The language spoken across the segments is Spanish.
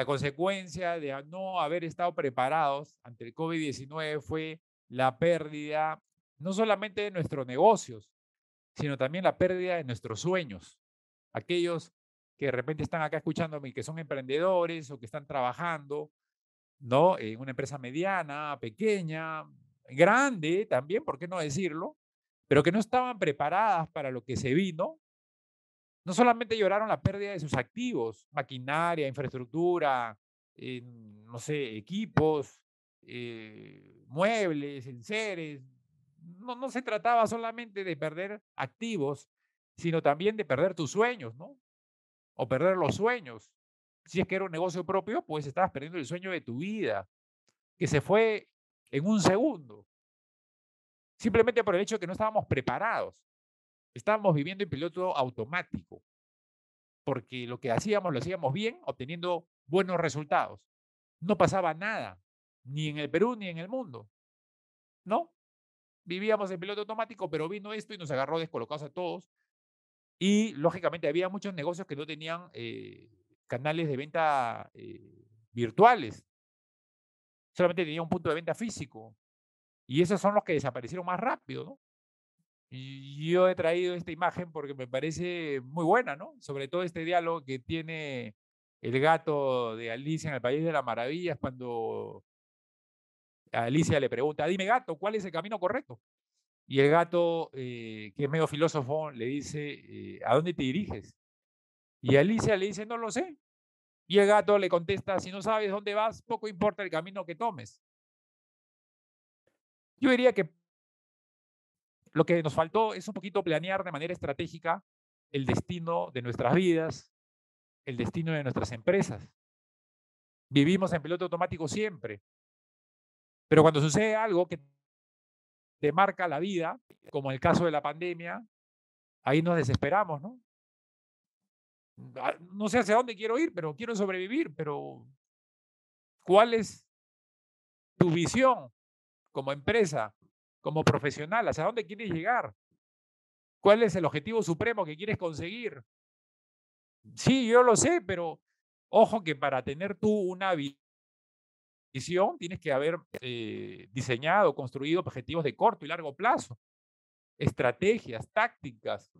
la consecuencia de no haber estado preparados ante el COVID-19 fue la pérdida no solamente de nuestros negocios, sino también la pérdida de nuestros sueños. Aquellos que de repente están acá escuchándome y que son emprendedores o que están trabajando, ¿no? En una empresa mediana, pequeña, grande también, ¿por qué no decirlo? Pero que no estaban preparadas para lo que se vino. No solamente lloraron la pérdida de sus activos, maquinaria, infraestructura, no sé, equipos, eh, muebles, enseres. No, no se trataba solamente de perder activos, sino también de perder tus sueños, ¿no? O perder los sueños. Si es que era un negocio propio, pues estabas perdiendo el sueño de tu vida, que se fue en un segundo. Simplemente por el hecho de que no estábamos preparados. Estábamos viviendo en piloto automático, porque lo que hacíamos lo hacíamos bien, obteniendo buenos resultados. No pasaba nada, ni en el Perú ni en el mundo. ¿No? Vivíamos en piloto automático, pero vino esto y nos agarró descolocados a todos. Y lógicamente había muchos negocios que no tenían eh, canales de venta eh, virtuales. Solamente tenía un punto de venta físico. Y esos son los que desaparecieron más rápido, ¿no? Yo he traído esta imagen porque me parece muy buena, ¿no? Sobre todo este diálogo que tiene el gato de Alicia en el País de las Maravillas cuando Alicia le pregunta, dime gato, ¿cuál es el camino correcto? Y el gato, eh, que es medio filósofo, le dice, eh, ¿a dónde te diriges? Y Alicia le dice, no lo sé. Y el gato le contesta, si no sabes dónde vas, poco importa el camino que tomes. Yo diría que lo que nos faltó es un poquito planear de manera estratégica el destino de nuestras vidas, el destino de nuestras empresas. Vivimos en piloto automático siempre, pero cuando sucede algo que te marca la vida, como el caso de la pandemia, ahí nos desesperamos, ¿no? Ah, no sé hacia dónde quiero ir, pero quiero sobrevivir, pero ¿cuál es tu visión como empresa, como profesional? ¿Hacia dónde quieres llegar? ¿Cuál es el objetivo supremo que quieres conseguir? Sí, yo lo sé, pero ojo que para tener tú una visión tienes que haber eh, diseñado, construido objetivos de corto y largo plazo, estrategias, tácticas.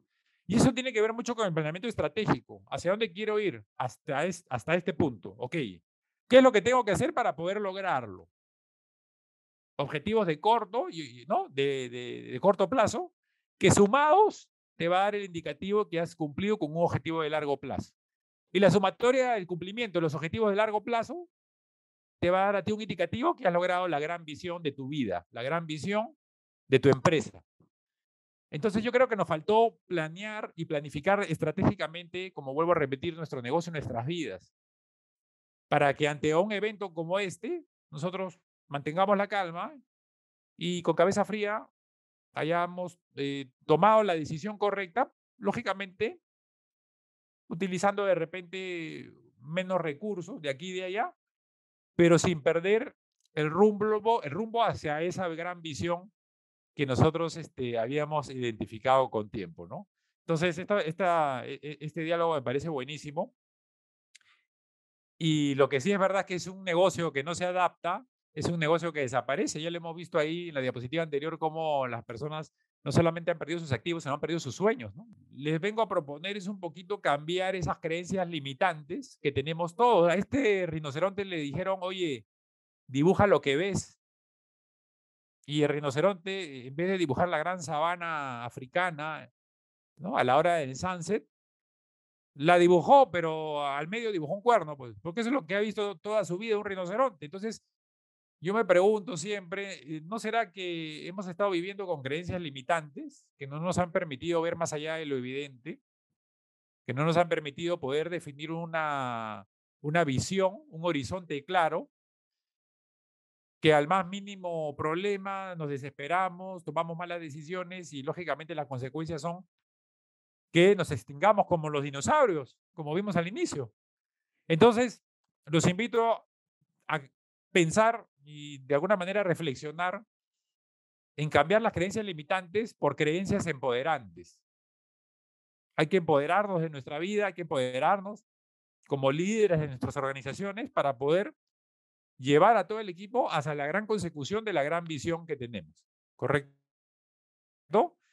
Y eso tiene que ver mucho con el planeamiento estratégico. ¿Hacia dónde quiero ir? Hasta, hasta este punto. Ok. ¿Qué es lo que tengo que hacer para poder lograrlo? Objetivos de corto, ¿no? De, de, corto plazo, que sumados te va a dar el indicativo que has cumplido con un objetivo de largo plazo. Y la sumatoria del cumplimiento de los objetivos de largo plazo te va a dar a ti un indicativo que has logrado la gran visión de tu vida, la gran visión de tu empresa. Entonces yo creo que nos faltó planear y planificar estratégicamente, como vuelvo a repetir, nuestro negocio, nuestras vidas, para que ante un evento como este, nosotros mantengamos la calma y con cabeza fría hayamos eh, tomado la decisión correcta, lógicamente, utilizando de repente menos recursos de aquí y de allá, pero sin perder el rumbo, el rumbo hacia esa gran visión que nosotros este, habíamos identificado con tiempo, ¿no? Entonces, esta, e, e, este diálogo me parece buenísimo. Y lo que sí es verdad es que es un negocio que no se adapta es un negocio que desaparece. Ya lo hemos visto ahí en la diapositiva anterior cómo las personas no solamente han perdido sus activos, sino han perdido sus sueños. Les vengo a proponer es un poquito cambiar esas creencias limitantes que tenemos todos. A este rinoceronte le dijeron, oye, dibuja lo que ves. Y el rinoceronte, en vez de dibujar la gran sabana africana, ¿no? a la hora del sunset, la dibujó, pero al medio dibujó un cuerno, pues, porque eso es lo que ha visto toda su vida un rinoceronte. Entonces, yo me pregunto siempre, eh, ¿no será que hemos estado viviendo con creencias limitantes que no nos han permitido ver más allá de lo evidente, que no nos han permitido poder definir una, una visión, un horizonte claro, que al más mínimo problema nos desesperamos, tomamos malas decisiones y lógicamente las consecuencias son que nos extingamos como los dinosaurios, como vimos al inicio. Entonces, los invito a pensar y de alguna manera reflexionar en cambiar las creencias limitantes por creencias empoderantes. Hay que empoderarnos de nuestra vida, hay que empoderarnos como líderes de nuestras organizaciones para poder llevar a todo el equipo hacia la gran consecución de la gran visión que tenemos. ¿Correcto?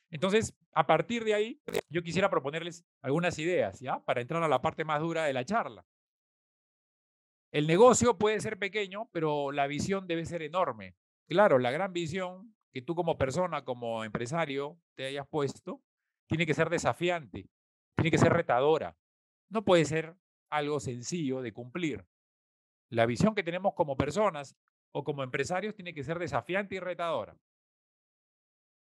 Entonces, a partir de ahí, yo quisiera proponerles algunas ideas, ¿ya? Para entrar a la parte más dura de la charla. El negocio puede ser pequeño, pero la visión debe ser enorme. Claro, la gran visión que tú como persona, como empresario, te hayas puesto, tiene que ser desafiante, tiene que ser retadora. No puede ser algo sencillo de cumplir. La visión que tenemos como personas o como empresarios tiene que ser desafiante y retadora.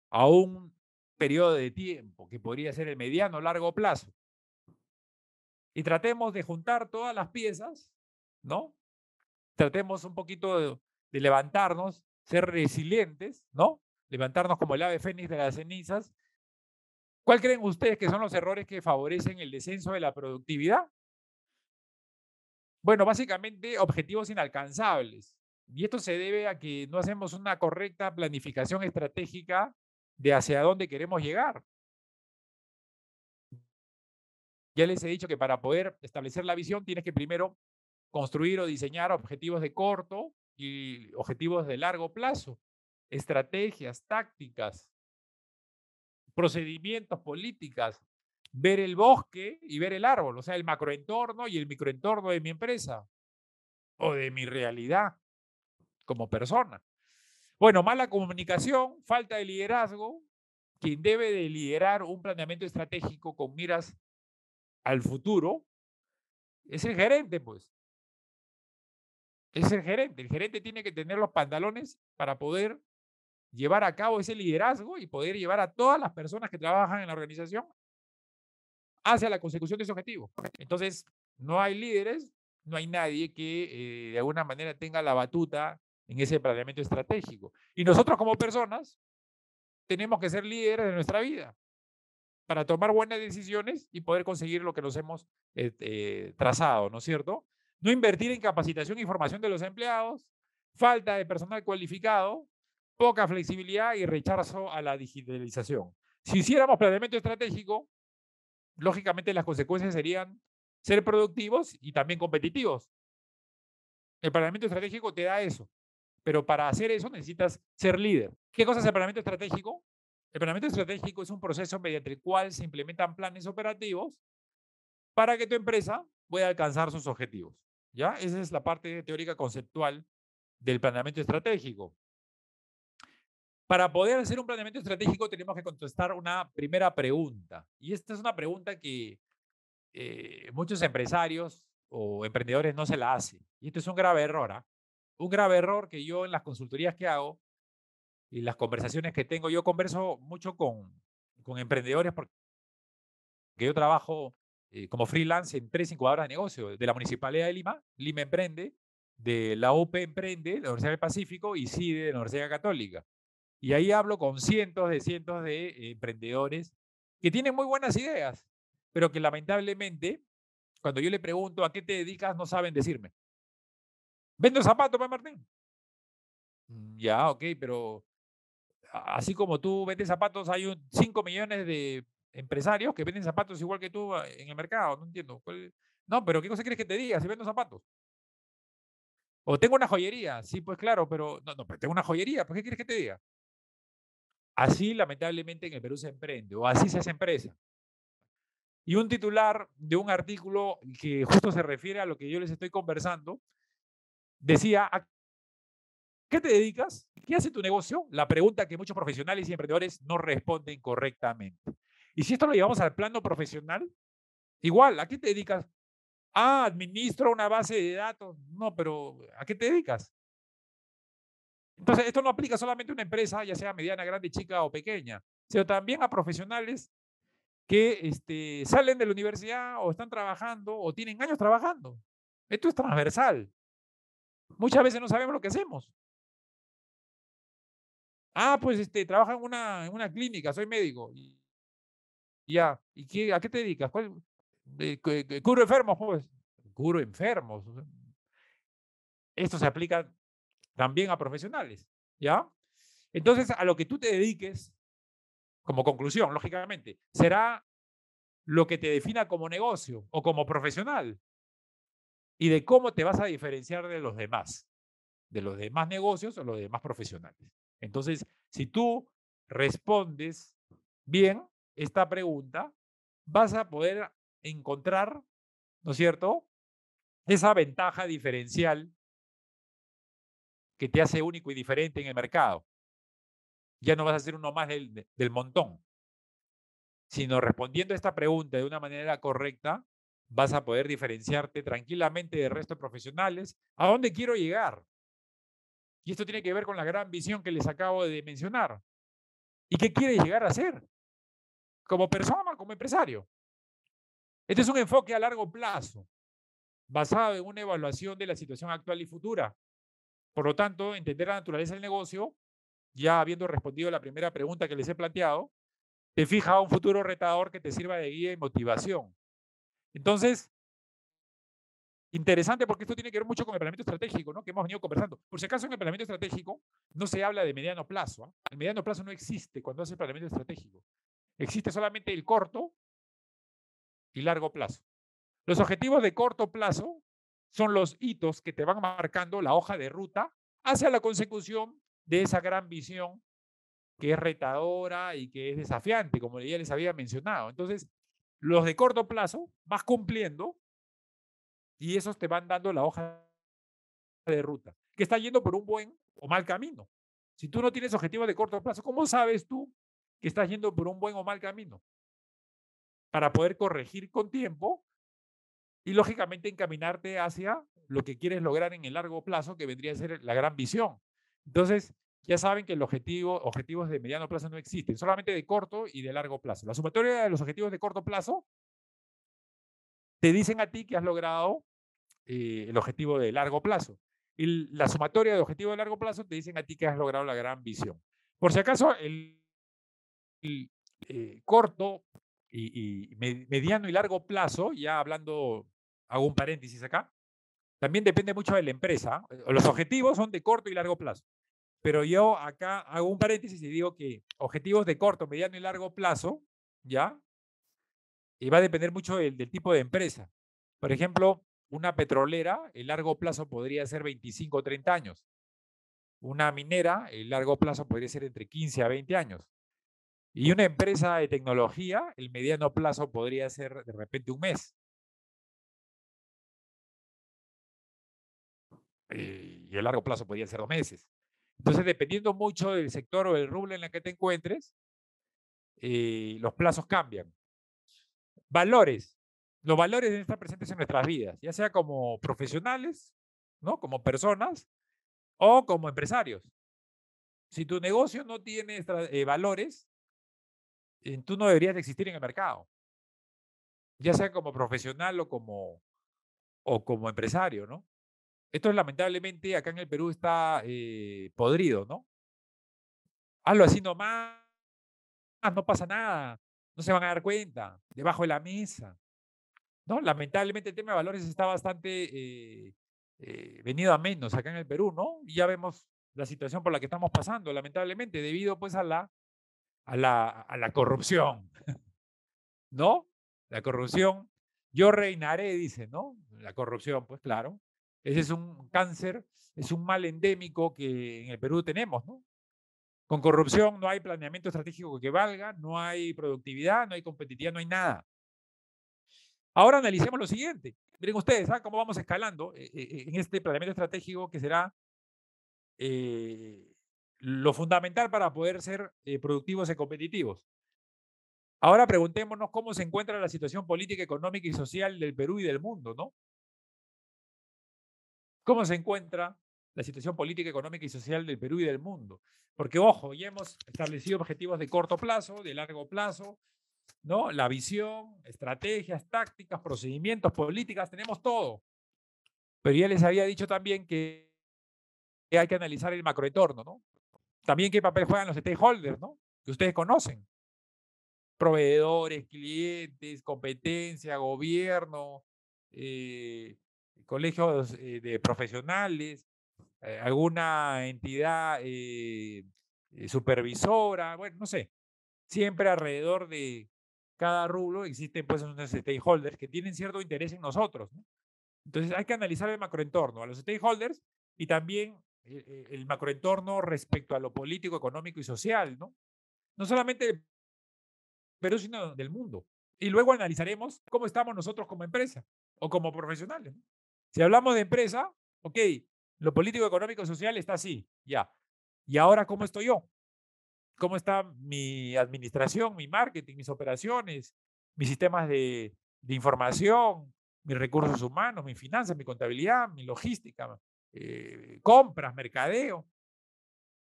A un periodo de tiempo que podría ser el mediano o largo plazo. Y tratemos de juntar todas las piezas, ¿no? Tratemos un poquito de, levantarnos, ser resilientes, ¿no? Levantarnos como el ave fénix de las cenizas. ¿Cuál creen ustedes que son los errores que favorecen el descenso de la productividad? Bueno, básicamente objetivos inalcanzables. Y esto se debe a que no hacemos una correcta planificación estratégica de hacia dónde queremos llegar. Ya les he dicho que para poder establecer la visión tienes que primero construir o diseñar objetivos de corto y objetivos de largo plazo, estrategias, tácticas, procedimientos, políticas, ver el bosque y ver el árbol, o sea, el macroentorno y el microentorno de mi empresa o de mi realidad como persona. Bueno, mala comunicación, falta de liderazgo. Quien debe de liderar un planeamiento estratégico con miras al futuro es el gerente, pues. Es el gerente. El gerente tiene que tener los pantalones para poder llevar a cabo ese liderazgo y poder llevar a todas las personas que trabajan en la organización hacia la consecución de ese objetivo. Entonces, no hay líderes, no hay nadie que eh, de alguna manera tenga la batuta en ese planeamiento estratégico. Y nosotros como personas tenemos que ser líderes de nuestra vida para tomar buenas decisiones y poder conseguir lo que nos hemos eh, eh, trazado, ¿no es cierto? No invertir en capacitación y formación de los empleados, falta de personal cualificado, poca flexibilidad y rechazo a la digitalización. Si hiciéramos planeamiento estratégico, lógicamente las consecuencias serían ser productivos y también competitivos. El planeamiento estratégico te da eso. Pero para hacer eso necesitas ser líder. ¿Qué cosa es el planeamiento estratégico? El planeamiento estratégico es un proceso mediante el cual se implementan planes operativos para que tu empresa pueda alcanzar sus objetivos. ¿Ya? Esa es la parte teórica conceptual del planeamiento estratégico. Para poder hacer un planeamiento estratégico tenemos que contestar una primera pregunta. Y esta es una pregunta que eh, muchos empresarios o emprendedores no se la hacen. Y esto es un grave error. ¿ah? un grave error que yo en las consultorías que hago y las conversaciones que tengo, yo converso mucho con, con emprendedores porque yo trabajo eh, como freelance en tres incubadoras de negocio, de la Municipalidad de Lima, Lima Emprende, de la UP Emprende, de la Universidad del Pacífico y CIDE de la Universidad Católica. Y ahí hablo con cientos de cientos de emprendedores que tienen muy buenas ideas, pero que lamentablemente, cuando yo le pregunto a qué te dedicas, no saben decirme. Vendo zapatos, pues Martín. Mm, ya, ok, pero así como tú vendes zapatos, hay 5 millones de empresarios que venden zapatos igual que tú ah, en el mercado. No entiendo. No, pero ¿qué cosa quieres que te diga si vendo zapatos? O tengo una joyería. Sí, pues claro, pero no, no, pero tengo una joyería. ¿Por qué quieres que te diga? Así, lamentablemente, en el Perú se emprende o así se hace empresa. Y un titular de un artículo que justo se refiere a lo que yo les estoy conversando decía, ¿a qué te dedicas? ¿Qué hace tu negocio? La pregunta que muchos profesionales y emprendedores no responden correctamente. Y si esto lo llevamos al plano profesional, igual, ¿a qué te dedicas? Ah, administro una base de datos. No, pero ¿a qué te dedicas? Entonces, esto no aplica solamente a una empresa, ya sea mediana, grande, chica o pequeña, sino también a profesionales que este, salen de la universidad o están trabajando o tienen años trabajando. Esto es transversal. Muchas veces no sabemos lo que hacemos. Ah, pues este, trabajo en una, en una clínica, soy médico. Ya, ¿y qué, a qué te dedicas? ¿Cuál, curo enfermos, pues. Curo enfermos. Esto se aplica también a profesionales, ¿ya? Entonces, a lo que tú te dediques, como conclusión, lógicamente, será lo que te defina como negocio o como profesional. y de cómo te vas a diferenciar de los demás, de los demás negocios o los demás profesionales. Entonces, si tú respondes bien esta pregunta, vas a poder encontrar, ¿no es cierto?, esa ventaja diferencial que te hace único y diferente en el mercado. Ya no vas a ser uno más del, del montón, sino respondiendo a esta pregunta de una manera correcta, vas a poder diferenciarte tranquilamente del resto de profesionales. ¿A dónde quiero llegar? Y esto tiene que ver con la gran visión que les acabo de mencionar. ¿Y qué quiere llegar a ser? Como persona, como empresario. Este es un enfoque a largo plazo, basado en una evaluación de la situación actual y futura. Por lo tanto, entender la naturaleza del negocio, ya habiendo respondido la primera pregunta que les he planteado, te fija un futuro retador que te sirva de guía y motivación. Entonces, interesante porque esto tiene que ver mucho con el planeamiento estratégico, ¿no? Que hemos venido conversando. Por si acaso en el planeamiento estratégico no se habla de mediano plazo. ¿ah? El mediano plazo no existe cuando hace el planeamiento estratégico. Existe solamente el corto y largo plazo. Los objetivos de corto plazo son los hitos que te van marcando la hoja de ruta hacia la consecución de esa gran visión que es retadora y que es desafiante, como ya les había mencionado. Entonces, los de corto plazo vas cumpliendo y esos te van dando la hoja de ruta, que está yendo por un buen o mal camino. Si tú no tienes objetivos de corto plazo, ¿cómo sabes tú que estás yendo por un buen o mal camino? Para poder corregir con tiempo y lógicamente encaminarte hacia lo que quieres lograr en el largo plazo, que vendría a ser la gran visión. Entonces, ya saben que el objetivo, objetivos de mediano plazo no existen, solamente de corto y de largo plazo. La sumatoria de los objetivos de corto plazo te dicen a ti que has logrado eh, el objetivo de largo plazo. Y la sumatoria de objetivos de largo plazo te dicen a ti que has logrado la gran visión. Por si acaso, el, eh, corto y, mediano y largo plazo, ya hablando, hago un paréntesis acá, también depende mucho de la empresa. Los objetivos son de corto y largo plazo. Pero yo acá hago un paréntesis y digo que objetivos de corto, mediano y largo plazo, ¿ya? Y va a depender mucho del, tipo de empresa. Por ejemplo, una petrolera, el largo plazo podría ser 25 o 30 años. Una minera, el largo plazo podría ser entre 15 a 20 años. Y una empresa de tecnología, el mediano plazo podría ser de repente un mes. Eh, y el largo plazo podría ser dos meses. Entonces, dependiendo mucho del sector o del rublo en el que te encuentres, eh, los plazos cambian. Valores. Los valores deben estar presentes en nuestras vidas, ya sea como profesionales, ¿no? como personas o como empresarios. Si tu negocio no tiene eh, valores, tú no deberías de existir en el mercado, ya sea como profesional o como, o como empresario, ¿no? Esto lamentablemente acá en el Perú está eh, podrido, ¿no? Hazlo así nomás, no pasa nada, no se van a dar cuenta, debajo de la mesa. ¿no? Lamentablemente el tema de valores está bastante eh, eh, venido a menos acá en el Perú, ¿no? Y ya vemos la situación por la que estamos pasando, lamentablemente, debido pues a la, a la, a la corrupción, ¿no? La corrupción, yo reinaré, dice, ¿no? La corrupción, pues claro, ese es un cáncer, es un mal endémico que en el Perú tenemos, ¿no? Con corrupción no hay planeamiento estratégico que valga, no hay productividad, no hay competitividad, no hay nada. Ahora analicemos lo siguiente. Miren ustedes, ¿ah? cómo vamos escalando eh, eh, en este planeamiento estratégico que será eh, lo fundamental para poder ser productivos y competitivos. Ahora preguntémonos cómo se encuentra la situación política, económica y social del Perú y del mundo, ¿no? cómo se encuentra la situación política, económica y social del Perú y del mundo. Porque, ojo, ya hemos establecido objetivos de corto plazo, de largo plazo, ¿no? La visión, estrategias, tácticas, procedimientos, políticas, tenemos todo. Pero ya les había dicho también que hay que analizar el macroentorno, ¿no? También qué papel juegan los stakeholders, ¿no? Que ustedes conocen. Proveedores, clientes, competencia, gobierno, eh, colegios eh, de profesionales, eh, alguna entidad supervisora, bueno, no sé. Siempre alrededor de cada rublo existen pues unos stakeholders que tienen cierto interés en nosotros. Entonces hay que analizar el macroentorno, a los stakeholders y también eh, el macroentorno respecto a lo político, económico y social, ¿no? No solamente del Perú, sino del mundo. Y luego analizaremos cómo estamos nosotros como empresa o como profesionales. Si hablamos de empresa, ok, lo político, económico y social está así, ya. ¿Y ahora cómo estoy yo? ¿Cómo está mi administración, mi marketing, mis operaciones, mis sistemas de, de información, mis recursos humanos, mi finanzas, mi contabilidad, mi logística, eh, compras, mercadeo.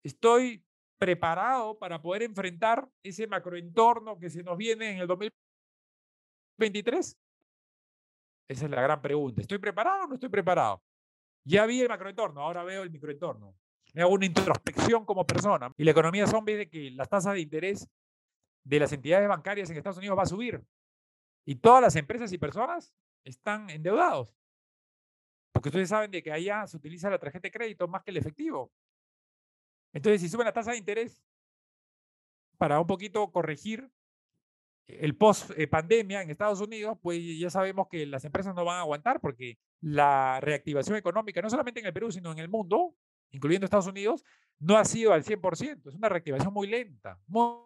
Estoy preparado para poder enfrentar ese macroentorno que se nos viene en el 2023. Esa es la gran pregunta. ¿Estoy preparado o no estoy preparado? Ya vi el macroentorno, ahora veo el microentorno. Me hago una introspección como persona. Y la economía zombie de que las tasas de interés de las entidades bancarias en Estados Unidos va a subir. Y todas las empresas y personas están endeudados. Porque ustedes saben de que allá se utiliza la tarjeta de crédito más que el efectivo. Entonces, si suben la tasa de interés para un poquito corregir el post eh, en Estados Unidos, pues ya sabemos que las empresas no van a aguantar porque la reactivación económica, no solamente en el Perú, sino en el mundo, incluyendo Estados Unidos, no ha sido al 100%. Es una reactivación muy lenta, muy,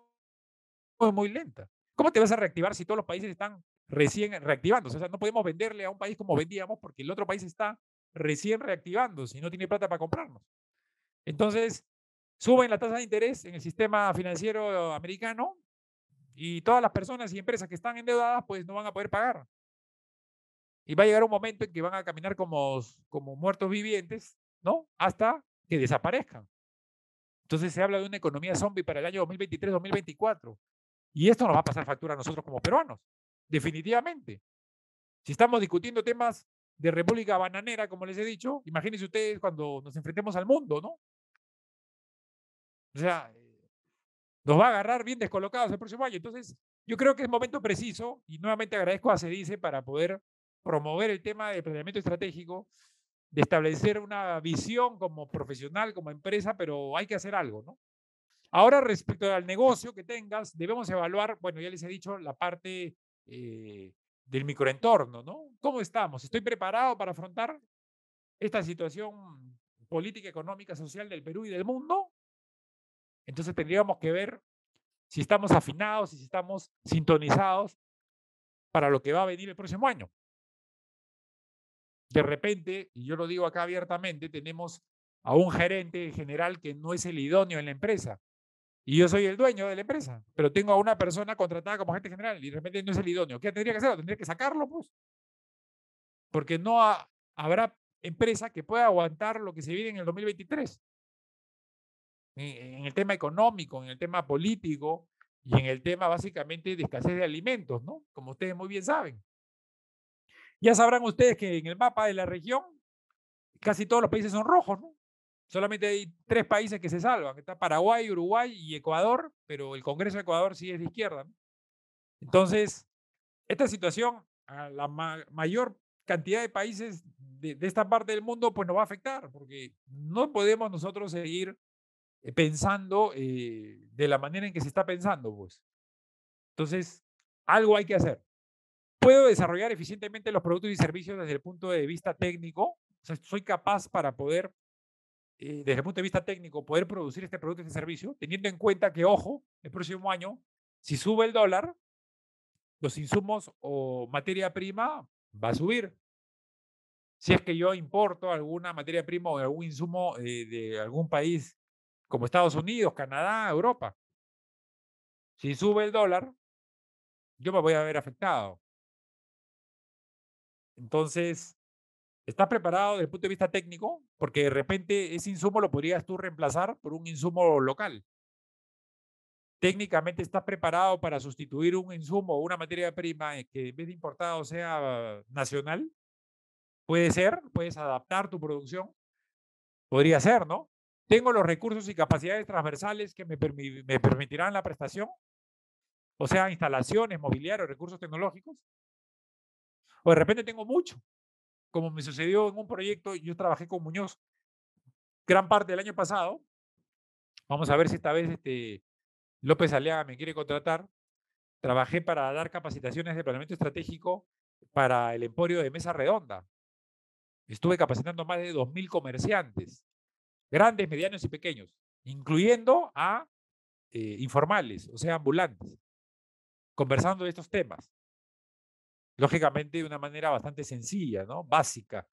muy lenta. ¿Cómo te vas a reactivar si todos los países están recién reactivándose. O sea, no podemos venderle a un país como vendíamos porque el otro país está recién reactivándose y no tiene plata para comprarnos. Entonces, suben la tasa de interés en el sistema financiero americano y todas las personas y empresas que están endeudadas pues no van a poder pagar. Y va a llegar un momento en que van a caminar como, como muertos vivientes, ¿no? Hasta que desaparezcan. Entonces se habla de una economía zombie para el año 2023-2024. Y esto nos va a pasar factura a nosotros como peruanos definitivamente. Si estamos discutiendo temas de República Bananera, como les he dicho, imagínense ustedes cuando nos enfrentemos al mundo, ¿no? O sea, nos va a agarrar bien descolocados el próximo año. Entonces, yo creo que es momento preciso, y nuevamente agradezco a CEDICE para poder promover el tema de planeamiento estratégico, de establecer una visión como profesional, como empresa, pero hay que hacer algo, ¿no? Ahora, respecto al negocio que tengas, debemos evaluar, bueno, ya les he dicho, la parte eh, del microentorno, ¿no? ¿Cómo estamos? ¿Estoy preparado para afrontar esta situación política, económica, social del Perú y del mundo? Entonces tendríamos que ver si estamos afinados y si estamos sintonizados para lo que va a venir el próximo año. De repente, y yo lo digo acá abiertamente, tenemos a un gerente general que no es el idóneo en la empresa. Y yo soy el dueño de la empresa, pero tengo a una persona contratada como agente general y de repente no es el idóneo. ¿Qué tendría que hacer? Tendría que sacarlo, pues. Porque no habrá empresa que pueda aguantar lo que se viene en el 2023. En, el tema económico, en el tema político y en el tema básicamente de escasez de alimentos, ¿no? Como ustedes muy bien saben. Ya sabrán ustedes que en el mapa de la región casi todos los países son rojos, ¿no? Solamente hay tres países que se salvan. Está Paraguay, Uruguay y Ecuador, pero el Congreso de Ecuador sí es de izquierda. Entonces, esta situación a la mayor cantidad de países de, esta parte del mundo, pues nos va a afectar, porque no podemos nosotros seguir eh, pensando eh, de la manera en que se está pensando, pues. Entonces, algo hay que hacer. ¿Puedo desarrollar eficientemente los productos y servicios desde el punto de vista técnico? O sea, soy capaz para poder eh, desde el punto de vista técnico, poder producir este producto este servicio, teniendo en cuenta que, ojo, el próximo año, si sube el dólar, los insumos o materia prima va a subir. Si es que yo importo alguna materia prima o algún insumo eh, de algún país como Estados Unidos, Canadá, Europa, si sube el dólar, yo me voy a ver afectado. Entonces, ¿Estás preparado desde el punto de vista técnico? Porque de repente ese insumo lo podrías tú reemplazar por un insumo local. Técnicamente estás preparado para sustituir un insumo o una materia prima que en vez de importado sea nacional. Puede ser, puedes adaptar tu producción. Podría ser, ¿no? Tengo los recursos y capacidades transversales que me, me permitirán la prestación. O sea, instalaciones, mobiliario, recursos tecnológicos. O de repente tengo mucho como me sucedió en un proyecto, yo trabajé con Muñoz gran parte del año pasado. Vamos a ver si esta vez este López Aliaga me quiere contratar. Trabajé para dar capacitaciones de planeamiento estratégico para el emporio de Mesa Redonda. Estuve capacitando más de 2.000 comerciantes, grandes, medianos y pequeños, incluyendo a eh, informales, o sea, ambulantes, conversando de estos temas. Lógicamente de una manera bastante sencilla, ¿no? Básica.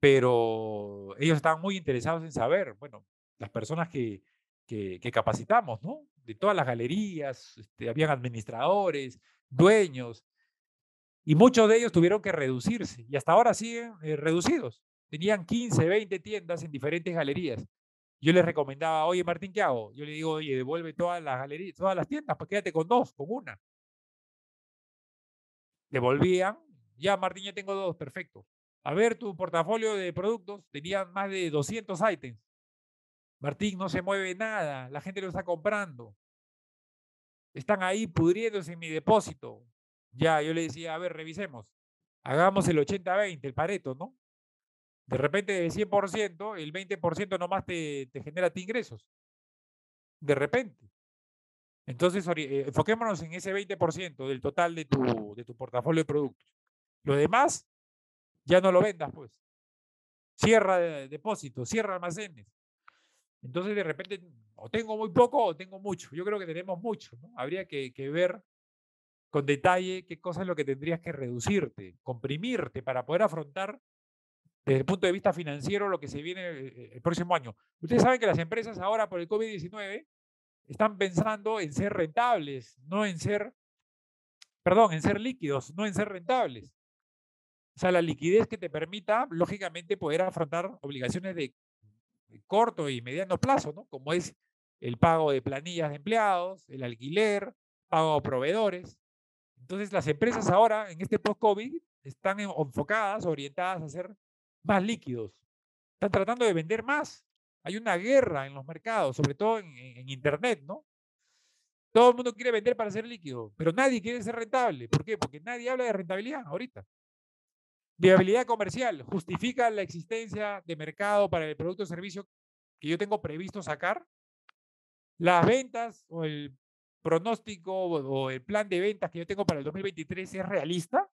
Pero ellos estaban muy interesados en saber, bueno, las personas que, que, capacitamos, ¿no? De todas las galerías, este, habían administradores, dueños, y muchos de ellos tuvieron que reducirse y hasta ahora siguen eh, reducidos. Tenían 15, 20 tiendas en diferentes galerías. Yo les recomendaba, oye Martín, ¿qué hago? Yo le digo, oye, devuelve todas las galerías, todas las tiendas, pues quédate con dos, con una. Devolvían, ya Martín, ya tengo dos, perfecto. A ver, tu portafolio de productos tenían más de 200 ítems. Martín, no se mueve nada, la gente lo está comprando. Están ahí pudriéndose en mi depósito. Ya, yo le decía, a ver, revisemos. Hagamos el 80-20, el pareto, ¿no? De repente de 100%, el 20% nomás te, te genera ti ingresos. De repente. Entonces, eh, enfoquémonos en ese 20% del total de tu, de tu portafolio de productos. Lo demás, ya no lo vendas, pues. Cierra depósitos, cierra almacenes. Entonces, de repente, o tengo muy poco o tengo mucho. Yo creo que tenemos mucho, ¿no? Habría que, que ver con detalle qué cosa es lo que tendrías que reducirte, comprimirte para poder afrontar desde el punto de vista financiero lo que se viene eh, eh, el próximo año. Ustedes saben que las empresas ahora por el COVID-19 están pensando en ser rentables, no en ser, perdón, en ser líquidos, no en ser rentables. O sea, la liquidez que te permita, lógicamente, poder afrontar obligaciones de corto y mediano plazo, ¿no? Como es el pago de planillas de empleados, el alquiler, pago a proveedores. Entonces, las empresas ahora, en este post-COVID, están enfocadas, orientadas a ser más líquidos. Están tratando de vender más. Hay una guerra en los mercados, sobre todo en, Internet, ¿no? Todo el mundo quiere vender para ser líquido, pero nadie quiere ser rentable. ¿Por qué? Porque nadie habla de rentabilidad ahorita. Viabilidad comercial justifica la existencia de mercado para el producto o servicio que yo tengo previsto sacar. Las ventas o el pronóstico o el plan de ventas que yo tengo para el 2023 es realista?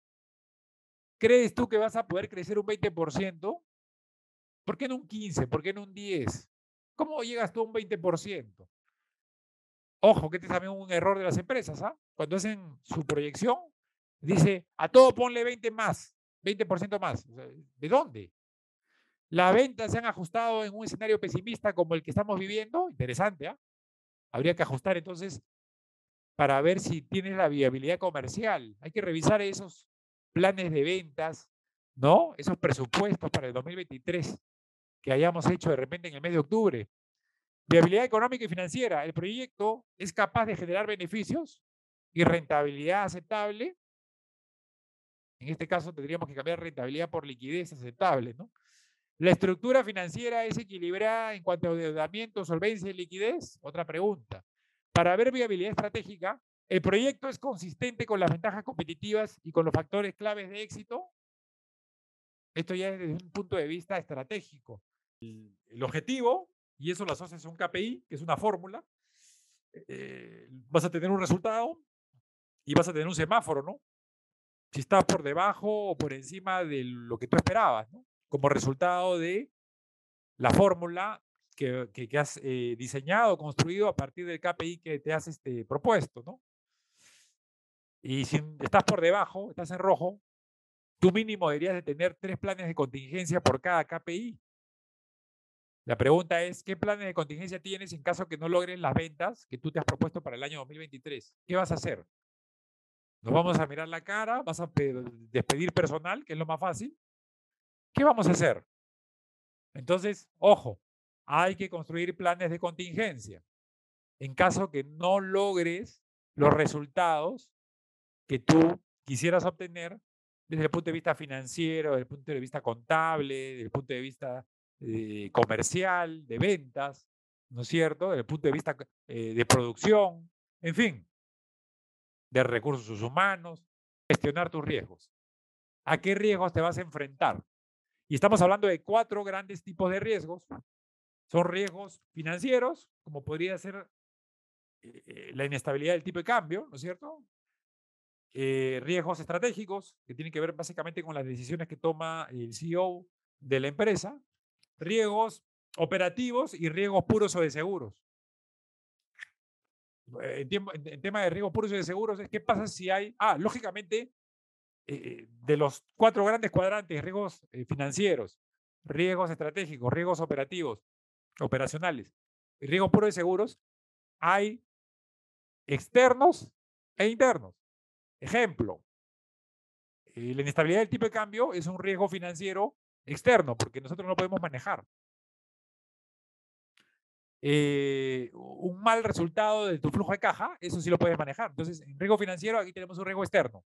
¿Crees tú que vas a poder crecer un 20%? ¿Por qué no un 15? ¿Por qué no un 10? ¿Cómo llegas tú a un 20%? Ojo, que este es también un error de las empresas, ¿ah? Cuando hacen su proyección, dice, a todo ponle 20 más, 20% más. ¿De dónde? Las ventas se han ajustado en un escenario pesimista como el que estamos viviendo. Interesante, ¿ah? Habría que ajustar entonces para ver si tienes la viabilidad comercial. Hay que revisar esos planes de ventas, ¿no? Esos presupuestos para el 2023 que hayamos hecho de repente en el mes de octubre. Viabilidad económica y financiera. El proyecto es capaz de generar beneficios y rentabilidad aceptable. En este caso tendríamos que cambiar rentabilidad por liquidez aceptable, ¿no? La estructura financiera es equilibrada en cuanto a endeudamiento, solvencia y liquidez. Otra pregunta. Para ver viabilidad estratégica, el proyecto es consistente con las ventajas competitivas y con los factores claves de éxito. Esto ya es desde un punto de vista estratégico. El, objetivo, y eso lo asocias a un KPI, que es una fórmula, eh, vas a tener un resultado y vas a tener un semáforo, ¿no? Si está por debajo o por encima de lo que tú esperabas, ¿no? Como resultado de la fórmula que, que, has eh, diseñado, construido a partir del KPI que te has este, propuesto, ¿no? Y si estás por debajo, estás en rojo, tú mínimo deberías de tener tres planes de contingencia por cada KPI. La pregunta es, ¿qué planes de contingencia tienes en caso que no logren las ventas que tú te has propuesto para el año 2023? ¿Qué vas a hacer? ¿Nos vamos a mirar la cara? ¿Vas a despedir personal, que es lo más fácil? ¿Qué vamos a hacer? Entonces, ojo, hay que construir planes de contingencia. En caso que no logres los resultados que tú quisieras obtener desde el punto de vista financiero, desde el punto de vista contable, desde el punto de vista eh, comercial, de ventas, ¿no es cierto? Desde el punto de vista eh, de producción, en fin, de recursos humanos, gestionar tus riesgos. ¿A qué riesgos te vas a enfrentar? Y estamos hablando de cuatro grandes tipos de riesgos son riesgos financieros, como podría ser eh, la inestabilidad del tipo de cambio, ¿no es cierto? riesgos estratégicos, que tienen que ver básicamente con las decisiones que toma el CEO de la empresa, riesgos operativos y riesgos puros o de seguros. En, tema de riesgos puros o de seguros, ¿qué pasa si hay, ah, lógicamente, eh, de los cuatro grandes cuadrantes, riesgos eh, financieros, riesgos estratégicos, riesgos operativos, operacionales riesgos puros de seguros, hay externos e internos. Ejemplo, eh, la inestabilidad del tipo de cambio es un riesgo financiero externo porque nosotros no podemos manejar. Eh, un mal resultado de tu flujo de caja, eso sí lo puedes manejar. Entonces, en riesgo financiero aquí tenemos un riesgo externo.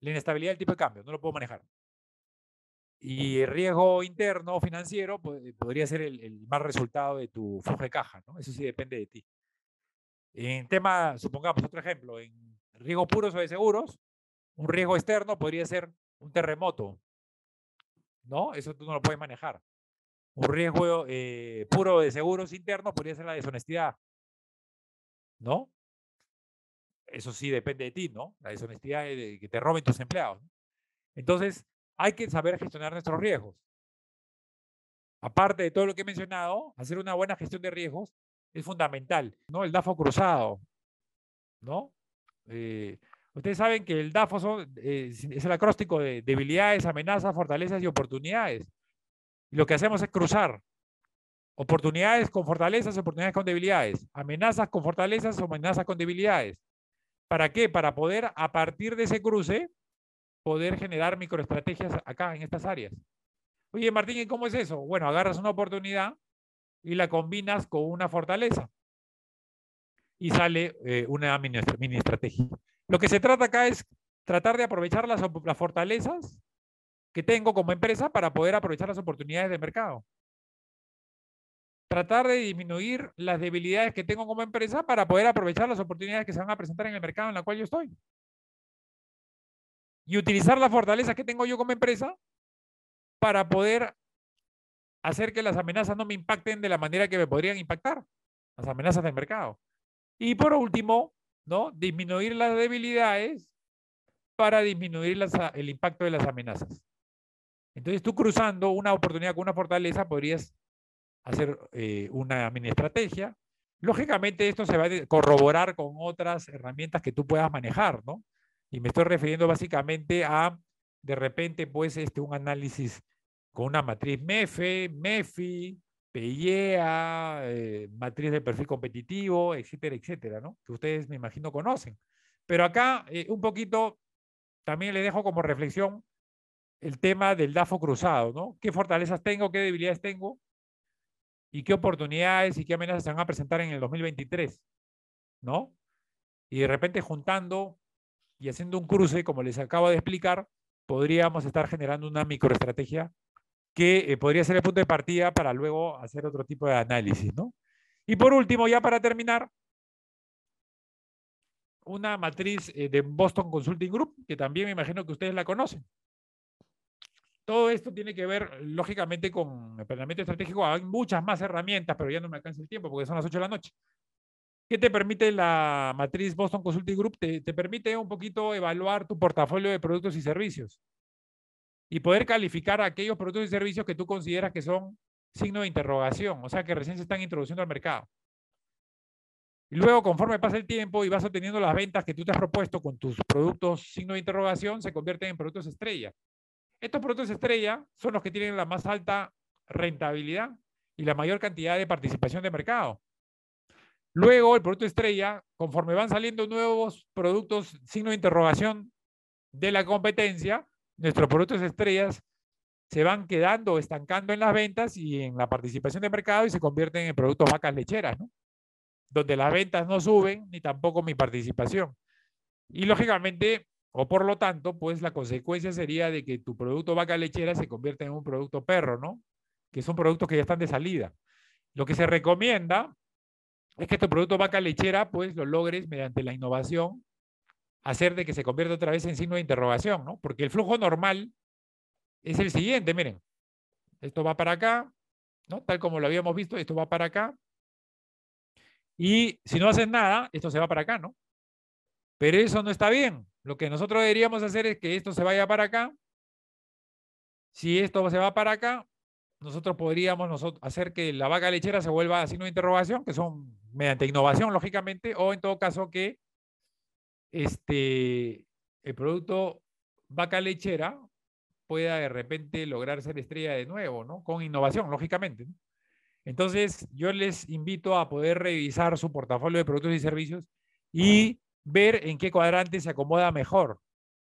La inestabilidad del tipo de cambio, no lo puedo manejar. Y el riesgo interno financiero podría ser el, el, mal resultado de tu flujo de caja, ¿no? Eso sí depende de ti. En tema, supongamos otro ejemplo, en riesgos puros o de seguros, un riesgo externo podría ser un terremoto, ¿no? Eso tú no lo puedes manejar. Un riesgo eh, puro de seguros internos podría ser la deshonestidad, ¿no? Eso sí depende de ti, ¿no? La deshonestidad de que te roben tus empleados. Entonces, hay que saber gestionar nuestros riesgos. Aparte de todo lo que he mencionado, hacer una buena gestión de riesgos es fundamental, ¿no? El DAFO cruzado, ¿no? Eh, ustedes saben que el DAFO eh, es el acróstico de debilidades, amenazas, fortalezas y oportunidades. Y lo que hacemos es cruzar oportunidades con fortalezas, oportunidades con debilidades, amenazas con fortalezas, amenazas con debilidades. ¿Para qué? Para poder, a partir de ese cruce, poder generar microestrategias acá en estas áreas. Oye, Martín, ¿y cómo es eso? Bueno, agarras una oportunidad y la combinas con una fortaleza y sale eh, una mini, estrategia. Lo que se trata acá es tratar de aprovechar las, fortalezas que tengo como empresa para poder aprovechar las oportunidades de mercado. Tratar de disminuir las debilidades que tengo como empresa para poder aprovechar las oportunidades que se van a presentar en el mercado en la cual yo estoy. Y utilizar las fortalezas que tengo yo como empresa para poder hacer que las amenazas no me impacten de la manera que me podrían impactar, las amenazas del mercado. Y por último, ¿no? Disminuir las debilidades para disminuir el impacto de las amenazas. Entonces, tú cruzando una oportunidad con una fortaleza podrías hacer eh, una mini estrategia. Lógicamente, esto se va a corroborar con otras herramientas que tú puedas manejar, ¿no? Y me estoy refiriendo básicamente a, de repente, pues, este, un análisis con una matriz MEFE, MEFI, PIEA, eh, matriz de perfil competitivo, etcétera, etcétera, ¿no? Que ustedes me imagino conocen. Pero acá eh, un poquito también le dejo como reflexión el tema del DAFO cruzado, ¿no? ¿Qué fortalezas tengo, qué debilidades tengo y qué oportunidades y qué amenazas se van a presentar en el 2023, ¿no? Y de repente juntando y haciendo un cruce, como les acabo de explicar, podríamos estar generando una microestrategia que eh, podría ser el punto de partida para luego hacer otro tipo de análisis, ¿no? Y por último, ya para terminar, una matriz eh, de Boston Consulting Group, que también me imagino que ustedes la conocen. Todo esto tiene que ver, lógicamente, con el planeamiento estratégico. Hay muchas más herramientas, pero ya no me alcanza el tiempo porque son las 8 de la noche. ¿Qué te permite la matriz Boston Consulting Group? te permite un poquito evaluar tu portafolio de productos y servicios y poder calificar aquellos productos y servicios que tú consideras que son signo de interrogación, o sea, que recién se están introduciendo al mercado. Y luego, conforme pasa el tiempo y vas obteniendo las ventas que tú te has propuesto con tus productos signo de interrogación, se convierten en productos estrella. Estos productos estrella son los que tienen la más alta rentabilidad y la mayor cantidad de participación de mercado. Luego, el producto estrella, conforme van saliendo nuevos productos signo de interrogación de la competencia, nuestros productos estrellas se van quedando, estancando en las ventas y en la participación de mercado y se convierten en productos vacas lecheras, ¿no? Donde las ventas no suben ni tampoco mi participación. Y lógicamente, o por lo tanto, pues la consecuencia sería de que tu producto vaca lechera se convierta en un producto perro, ¿no? Que son productos que ya están de salida. Lo que se recomienda es que tu producto vaca lechera, pues lo logres mediante la innovación hacer de que se convierta otra vez en signo de interrogación, ¿no? Porque el flujo normal es el siguiente, miren. Esto va para acá, ¿no? Tal como lo habíamos visto, esto va para acá. Y si no haces nada, esto se va para acá, ¿no? Pero eso no está bien. Lo que nosotros deberíamos hacer es que esto se vaya para acá. Si esto se va para acá, nosotros podríamos hacer que la vaca lechera se vuelva signo de interrogación, que son mediante innovación, lógicamente, o en todo caso que este, el producto vaca lechera pueda de repente lograr ser estrella de nuevo, ¿no? Con innovación, lógicamente. Entonces, yo les invito a poder revisar su portafolio de productos y servicios y ver en qué cuadrante se acomoda mejor.